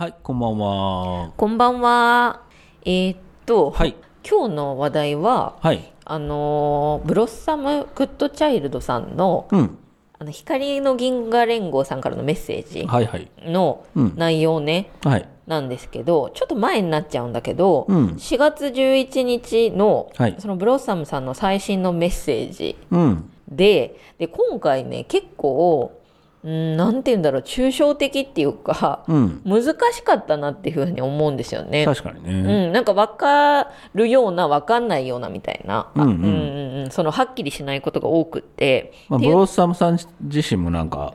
はい、こんばんは。こんばんは。えーっと、はい、今日の話題は、はい。あのーブロッサム・グッド・チャイルドさんの、うん。あの光の銀河連合さんからのメッセージはいはい。のうん内容ね、はい。なんですけど、ちょっと前になっちゃうんだけど、うん4月11日の、はいそのブロッサムさんの最新のメッセージうん。で、で、今回ね、結構、うん、なんて言うんだろう、抽象的っていうか、うん。難しかったなっていうふうに思うんですよね。確かにうね。ん、なんか分かるような分かんないようなみたいな、うんうんうんうんうんそのはっきりしないことが多くって、まあ、ブロッサムさん自身もなんか、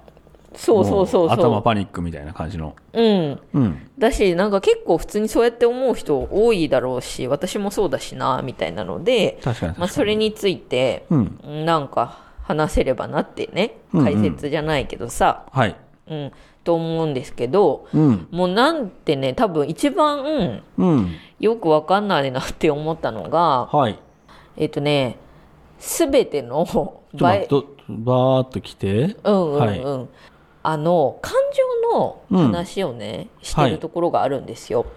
そうそうそうも頭そパニックみたいな感じの。う、うん、うん。だしなんか結構普通にそうやって思う人多いだろうし私もそうだしなみたいなので、確かに確かに。まあ、それについてうん。なんか話せればなってねうんうん解説じゃないけどさ、はい。うんと思うんですけどうん。もうなんてね多分一番うん。よく分かんないなって思ったのがはい。えっ、とね全てのちょっと待ってとバーっと来て。うんうんうん、はいあの感情の話をね、してるところがあるんですよ。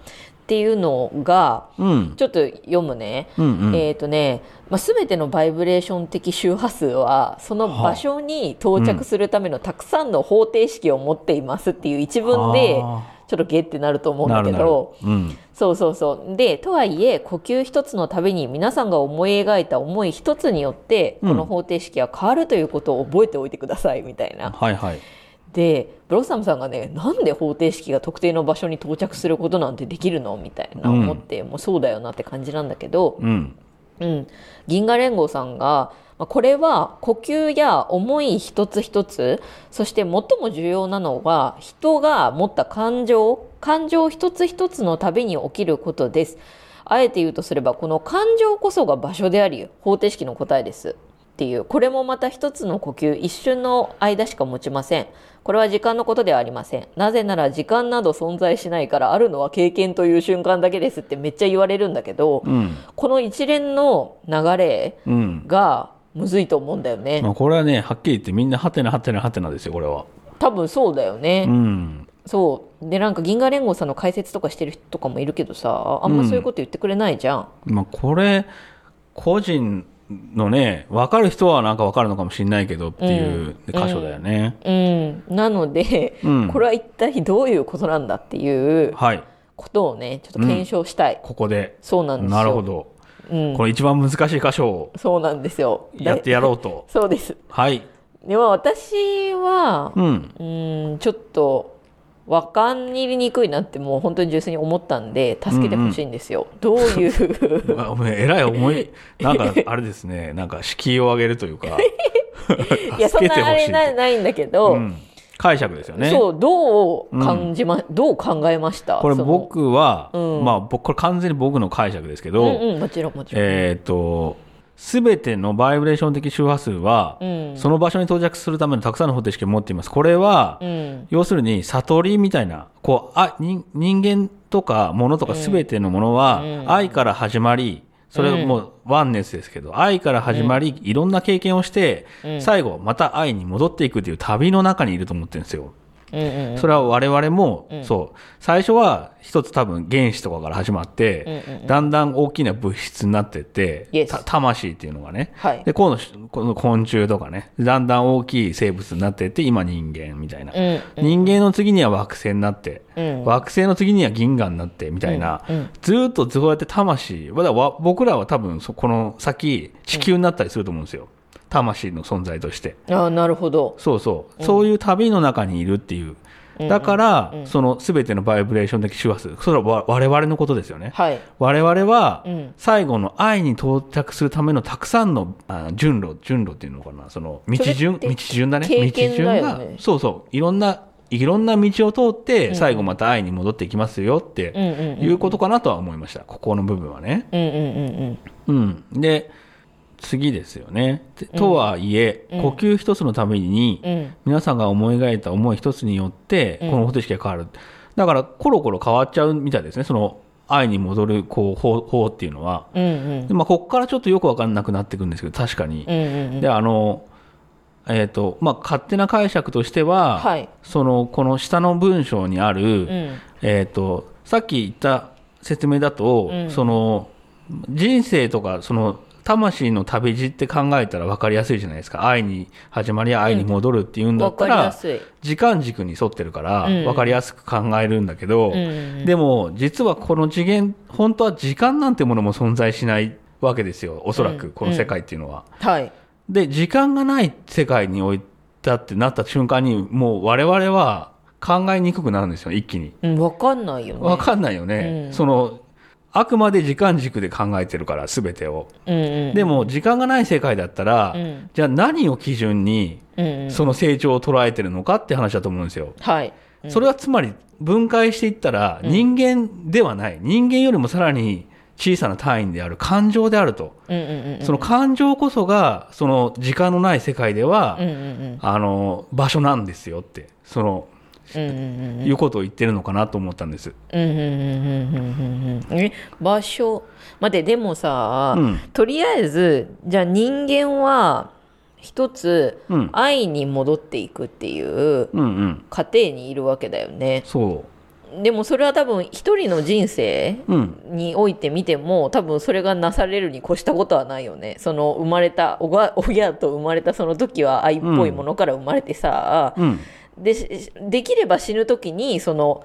っていうのがうん。ちょっと読むね。うんうん。えっ、とね、まあ、全てのバイブレーション的周波数はその場所に到着するためのたくさんの方程式を持っていますっていう一文であちょっとゲってなると思うんだけど。うん。そうそうそうでとはいえ呼吸一つのたびに皆さんが思い描いた思い一つによってこの方程式は変わるということを覚えておいてくださいみたいな。はいはい。でブロッサムさんがねなんで方程式が特定の場所に到着することなんてできるのみたいなうん思って、もうそうだよなって感じなんだけど、うん。うん、銀河連合さんがまあこれは呼吸や思い一つ一つそして最も重要なのは人が持った感情感情一つ一つのたびに起きることです。あえて言うとすればこの感情こそが場所であり方程式の答えですっていうこれもまた一つの呼吸一瞬の間しか持ちませんこれは時間のことではありませんなぜなら時間など存在しないからあるのは経験という瞬間だけですってめっちゃ言われるんだけど、うん。この一連の流れうん。がむずいと思うんだよね。まあ、これはね、はっきり言ってみんなハテナハテナハテナですよ、これは。多分そうだよね。うん。そう。で、なんか銀河連合さんの解説とかしてる人とかもいるけどさ、あんまそういうこと言ってくれないじゃん。まあ、これ、個人のね、分かる人はなんか分かるのかもしれないけどっていう箇所だよね。うん。なので、うんこれは一体どういうことなんだっていうはい。ことをね、ちょっと検証したい。ここで。そうなんですよ。なるほ。ど。うん。これ一番難しい箇所をそうなんですよ。やってやろうと。そうです。はい。でも私は、うん。うん、ちょっと分かりにくいなってもう本当に純粋に思ったんで助けてほしいんですよ、どういう？まあお前えらい重い、なんかあれですね、なんか敷居を上げるというか、いやそんなあれなないんだけど、うん、解釈ですよね。そうどう感じま、どう考えました？これ僕は、うん。まあ僕、これ完全に僕の解釈ですけど、うんうんもちろんもちろん、えっ、と、すべてのバイブレーション的周波数は、うん。その場所に到着するためのたくさんの方程式を持っています。これは、うん。要するに悟りみたいな、こう、あ、人人間とか物とかすべてのものは、うん。愛から始まり、それはもうワンネスですけど、愛から始まり、いろんな経験をして、うん。最後また愛に戻っていくという旅の中にいると思ってるんですよ。うんうんそれは我々も、うん。そう、最初は一つ多分原子とかから始まって、うんうんうん。だんだん大きな物質になってって、魂っていうのがね、はい。で、このこの昆虫とかね、だんだん大きい生物になってって、今人間みたいな。うん人間の次には惑星になって、うん。惑星の次には銀河になってみたいな、うんうん。ずーっとそうやって魂、まだわ僕らは多分そこの先、地球になったりすると思うんですよ。魂の存在として。ああなるほどそうそう、そういう旅の中にいるっていう。だから、その全てのバイブレーション的周波数、それはわ我々のことですよね。はい我々はうん、最後の愛に到着するためのたくさんのあ順路、順路っていうのかな、その道順、道順だね。経験道順ねが、そうそう、いろんな、いろんな道を通って、最後また愛に戻っていきますよってうんうんうんいうことかなとは思いました。ここの部分はね。うんうんうんうん。で、次ですよね。でとはいえ、呼吸一つのために、うんうん皆さんが思い描いた思い一つによって、この方程式が変わる。だから、コロコロ変わっちゃうみたいですね。その、愛に戻る、こう、方法っていうのは。うんうんでまあ、ここからちょっとよくわかんなくなってくるんですけど、確かに。うんうんで、あの、えっ、と、まあ、勝手な解釈としては、はいその、この下の文章にある、うんえっ、と、さっき言った説明だと、うんその、人生とか、その、魂の旅路って考えたら分かりやすいじゃないですか。愛に始まり、愛に戻るっていうんだったら。時間軸に沿ってるから、うん分かりやすく考えるんだけど、うんでも、実はこの次元、本当は時間なんてものも存在しないわけですよ。おそらく、うんこの世界っていうのは。はい。で、時間がない世界においたってなった瞬間に、もう我々は考えにくくなるんですよ、一気に。うん、わかんないよね。わかんないよね。うんその、あくまで時間軸で考えてるから、すべてを。うんうん。でも、時間がない世界だったら、うんじゃあ何を基準に、うんうん、その成長を捉えてるのかって話だと思うんですよ。はい。それはつまり、分解していったら、人間ではない。人間よりもさらに小さな単位である感情であると。うんうんうん。その感情こそが、その時間のない世界では、うんうんうん。ああの、場所なんですよって、その、うんうんうん。いうことを言ってるのかなと思ったんです。場所？待って、でもさ、うんとりあえず、じゃあ人間は、一つうん、愛に戻っていくっていううんうん。過程にいるわけだよね。そでもそれは多分一人の人生う。うん。において見ても多分それがなされるに越したことはないよねその生まれた親と生まれたその時は愛っぽいものから生まれてさ、うん。でしできれば死ぬ時にその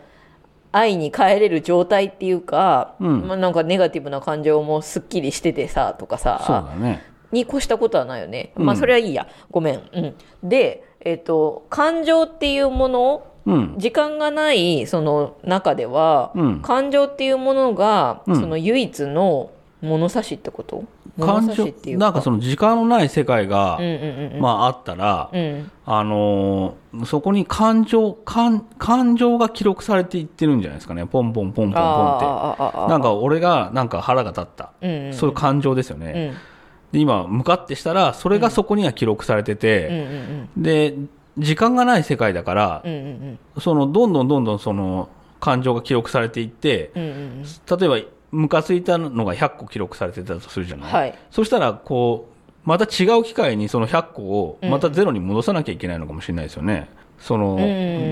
愛に帰れる状態っていうか、うん。まあ、なんかネガティブな感情もすっきりしててさとかさだね。に越したことはないよね、うん。まあそれはいいや。ごめん、うん、で、えっと感情っていうものうん。時間がないその中では、うん。感情っていうものが、うん。その唯一の物差しってこと？感情っていう、か。なんかその時間のない世界が、うんうんうんうん。まああったら、うん。あのーそこに感情、感、感情が記録されていってるんじゃないですかね。ポンポンポンポンポンって。なんか俺がなんか腹が立った。うんうんうん。そういう感情ですよね。うん。で、今、向かってしたら、それがそこには記録されてうん。うて、ん。で、時間がない世界だからうんう、んうん。その、どんどんどんどんその、感情が記録されていって、うんうんうん。例えば、ムカついたのが100個記録されてたとするじゃない？はいそしたら、こう、また違う機会にその100個をまたゼロに戻さなきゃいけないのかもしれないですよね。その、ん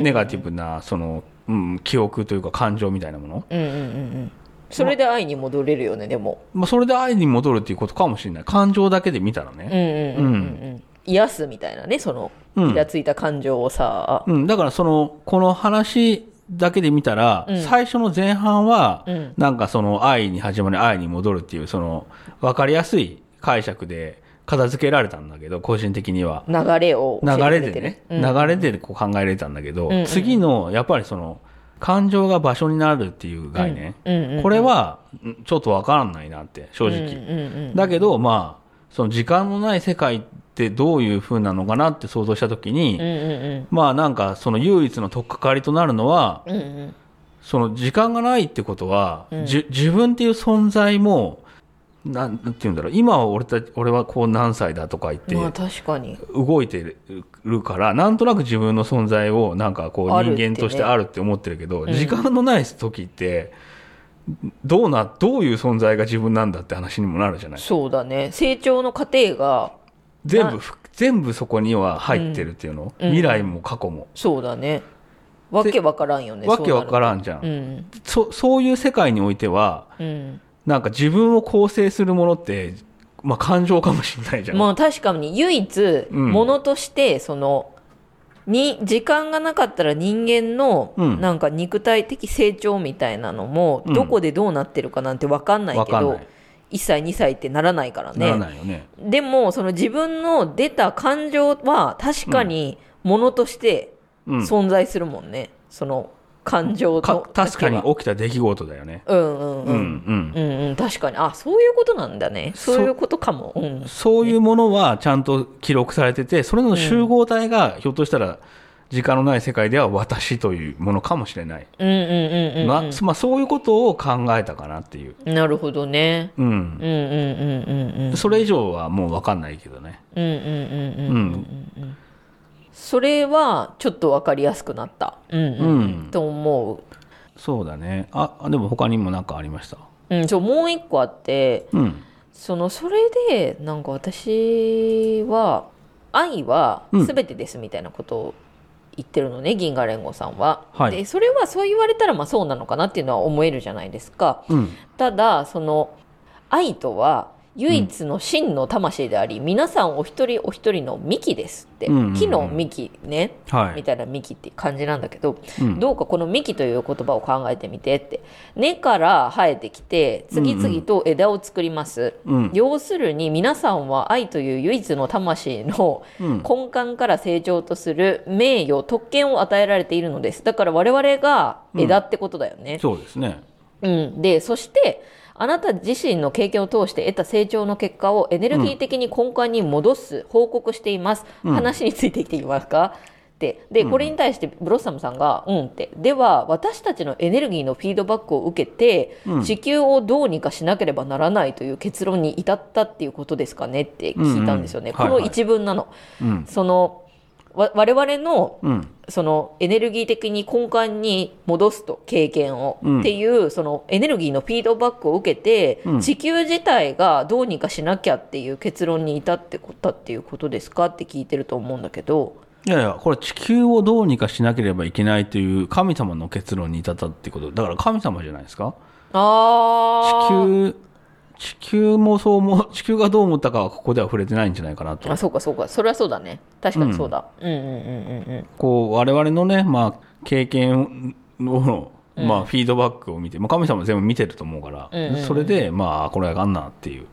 ネガティブな、その、うん、記憶というか感情みたいなもの。うんうんうんうんそれで愛に戻れるよねでもまあ、それで愛に戻るっていうことかもしれない。感情だけで見たらうんね。うんうんうんうん癒すみたいなねそのうんイラついた感情をさ、うん、だからその、この話だけで見たら、うん。最初の前半は、うん。なんかその愛に始まり愛に戻るっていう、その、わかりやすい解釈で片付けられたんだけど、個人的には。流れを流れでね、うん。流れでこう考えれたんだけど、うん。うん次の、やっぱりその、感情が場所になるっていう概念。これは、んちょっとわからないなって、正直。だけど、まあ、その時間のない世界ってどういう風なのかなって想像したときに、うんうんまあなんかその唯一の取っかかりとなるのは、うんうんうん。その時間がないってことは、じ自分っていう存在も、なんなんて言うんだろう、今は俺たち、俺はこう何歳だとか言って、まあ確かに。動いてるから、なんとなく自分の存在をなんかこう人間としてあるって思ってるけど、時間のない時って、どうな、どういう存在が自分なんだって話にもなるじゃない。そうだね。成長の過程が全部、全部そこには入ってるっていうの、うん。未来も過去も。そうだね。わけわからんよねわけわからんんじゃん。うん。そそういう世界においては、うん。なんか自分を構成するものって、まあ感情かもしれないじゃん。まあ確かに唯一うん。ものとしてそのに時間がなかったら人間のうんなんか肉体的成長みたいなのもうんどこでどうなってるかなんて分かんないけどわかんない。1歳2歳ってならないからならねないよね。でもその自分の出た感情は確かにものとしてうん。存在するもんねその感情のか確かに起きた出来事だよね。うんうんううんんうん。うんうん。確かに。あそういうことなんだね。そそういうことかも。うん。そういうものはちゃんと記録されてて、それの集合体がひょっとしたら時間のない世界では私というものかもしれない。うんうんうんうんまあまあそういうことを考えたかなっていう。なるほどね。うん。うんうんうんうんうんそれ以上はもう分かんないけどね。うんうんうんうん。うんそれはちょっと分かりやすくなったうんうん、うんと思うそうだね。あ、でも他にも何かありました？うんそうもう一個あってうん。そのそれでなんか私は愛はうん全てですみたいなことを言ってるのね、銀河連合さんは。はいでそれはそう言われたらまあそうなのかなっていうのは思えるじゃないですか。うんただその愛とは唯一の真の魂であり、皆さんお一人お一人の幹ですって、うんうんうん。木の幹ね、はい。みたいな幹って感じなんだけど、うん。どうかこの幹という言葉を考えてみてって。根から生えてきて次々と枝を作ります、うん。要するに皆さんは愛という唯一の魂のうん。根幹から成長とする名誉特権を与えられているのです。だから我々が枝ってことだよね、そうですね。うん、でそしてあなた自身の経験を通して得た成長の結果をエネルギー的に根幹に戻す、報告しています、うん。話についてきています。かってでこれに対してブロッサムさんが「うん」って。では私たちのエネルギーのフィードバックを受けて、うん。地球をどうにかしなければならないという結論に至ったっていうことですかねって聞いたんですよね、この一文なの。うん。そのわ我々のうんそのエネルギー的に根幹に戻すと経験を、うん。っていうそのエネルギーのフィードバックを受けて、うん。地球自体がどうにかしなきゃっていう結論に至ってこったっていうことですかって聞いてると思うんだけど。いやいやこれ地球をどうにかしなければいけないという神様の結論に至ったってこと。だから神様じゃないですか？あー。地球地球もそう思う地球がどう思ったかはここでは触れてないんじゃないかなと。あそうかそうか。それはそうだね。確かにそうだ、うん、うんうんうんうんこう我々のね、まあ、経験の、まあ、フィードバックを見て、まあ、神様は全部見てると思うから、うんうんうん。それでまあこれはあかんなっていう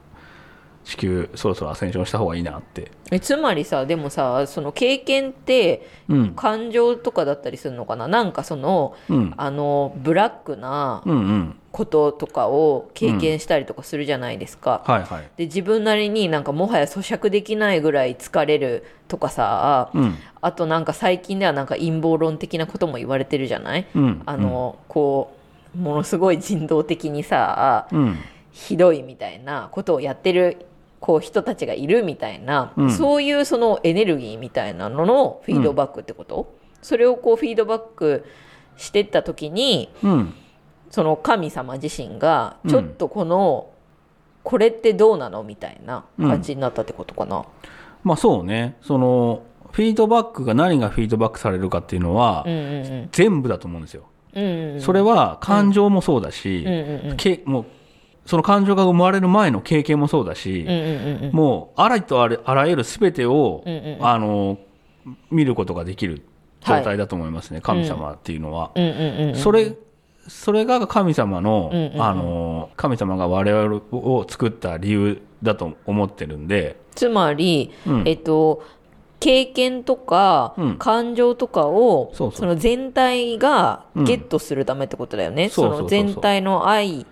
地球そろそろアセンションした方がいいなって。えつまりさでもさその経験ってうん。感情とかだったりするのかな？なんかそのうん。あのブラックなうんうん。こととかを経験したりとかするじゃないですか。はいはい。で自分なりになんかもはや咀嚼できないぐらい疲れるとかさ、うん。あとなんか最近ではなんか陰謀論的なことも言われてるじゃない、うん。あのこうものすごい人道的にさうん。ひどいみたいなことをやってるこう人たちがいるみたいな、うん。そういうそのエネルギーみたいなののフィードバックってこと、それをこうフィードバックしてった時にうん。その神様自身がちょっとこの、これってどうなのみたいな感じになったってことかな？まあそうね。そのフィードバックが何がフィードバックされるかっていうのは、うんうん全部だと思うんですよ。うんうんうん。それは感情もそうだし、うんうんうん。けもうその感情が生まれる前の経験もそうだし、うんうんうんうん。もうあらとあらあらゆる全てを、うんうんあの見ることができる状態だと思いますね、神様っていうのは。それそれが神様の,、うんうんうん。あの神様が我々を作った理由だと思ってるんで、つまり、うん。えっと経験とか、うん。感情とかをその全体がうん。ゲットするためってことだよね、そうそう。その全体の愛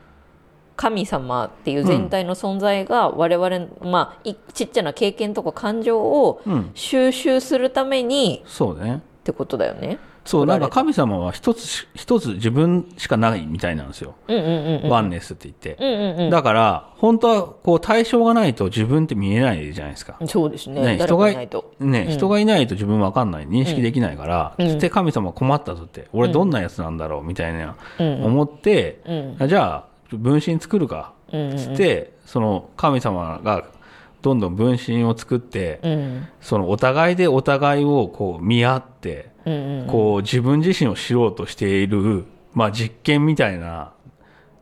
神様っていう全体の存在が我々、まあいちっちゃな経験とか感情をうん、収集するためにそうね。ってことだよね。そう、なんか作神様は一つし、一つ自分しかないみたいなんですよ。うんうんうんうん。ワンネスって言って。うんうんうん。だから、本当はこう対象がないと自分って見えないじゃないですか。そうですね。誰ね人がかいないと。ね、人がいないと自分わかんない、認識できないから、うん。そして神様困ったぞって、俺どんなやつなんだろうみたいな、うん。思って、じゃあ、分身作るか、うんうんつって、その神様がどんどん分身を作って、うん。そのお互いでお互いをこう見合って、うんうんこう自分自身を知ろうとしている、まあ実験みたいな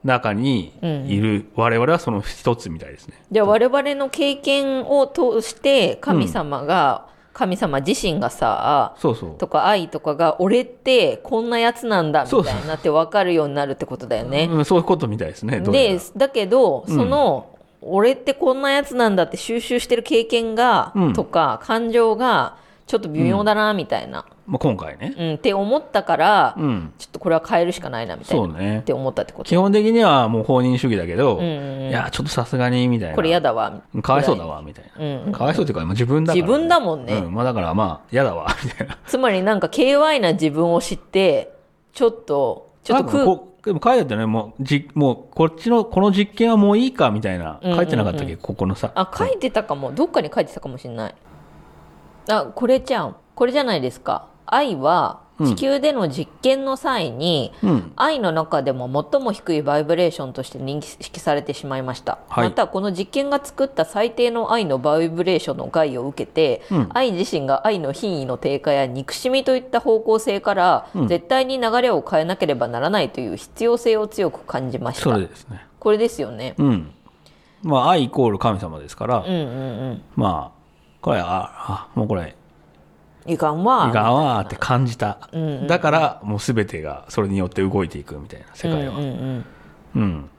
中にいる、我々はその一つみたいですね。じゃあ我々の経験を通して神様が、神様自身がさそうそう。とか愛とかが俺ってこんなやつなんだみたそうそういになって分かるようになるってことだよね。うんそういうことみたいですね。でだけどうんその、俺ってこんなやつなんだって収集してる経験が、うんとか感情がちょっと微妙だなみたいな、まあ、今回ね。うんって思ったから、うん。ちょっとこれは変えるしかないなみたいなそうねって思ったってこと。基本的にはもう放任主義だけど、うんうんうんいや、ちょっとさすがに、みたいな。これ嫌だわ。かわいそうだわ、みたいな。うんうんかわいそうっていうか、まあ自分だから、自分だもんねうん。まあだからまあ、嫌だわ、みたいな。つまりなんか KY な自分を知ってちょっとちょっとくでも書いてあったね、もう、じ、もう、こっちの、この実験はもういいか、みたいな。うんうんうん書いてなかったっけ、ここのさ。あ書いてたかもどっかに書いてたかもしれないあこれちゃんこれじゃないですか愛は地球での実験の際に、うん。愛の中でも最も低いバイブレーションとして認識されてしまいました、はい。またこの実験が作った最低の愛のバイブレーションの害を受けて、うん。愛自身が愛の品位の低下や憎しみといった方向性から、うん。絶対に流れを変えなければならないという必要性を強く感じましそたれですね。これですよね。うん。まあ愛イコール神様ですから、うんうんうん。まあこれああもうこれいかんわいかんわーって感じた、うんうん。だからもう全てがそれによって動いていくみたいな世界は。うんうんうんうん。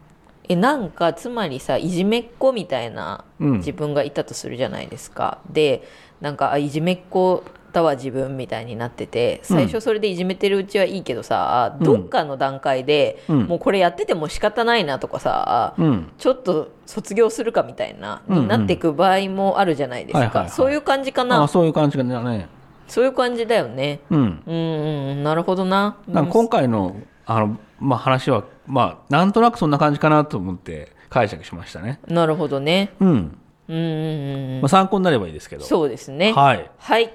えなんかつまりさいじめっ子みたいなうん。自分がいたとするじゃないですか、でなんかあいじめっ子だわ自分みたいになってて最初それでいじめてるうちはいいけどさ、うん。どっかの段階で、うん。もうこれやってても仕方ないなとかさ、うん。ちょっと卒業するかみたいな、うんうんになっていく場合もあるじゃないですか、そういう感じかあなそういう感じがねそういう感じだよねうんうんうんうんなるほどななんか今回のあの、まあ、話は、まあ、なんとなくそんな感じかなと思って解釈しましたね。なるほどねうん。うんうんうんうんまあ、参考になればいいですけど。そうですねはい。はい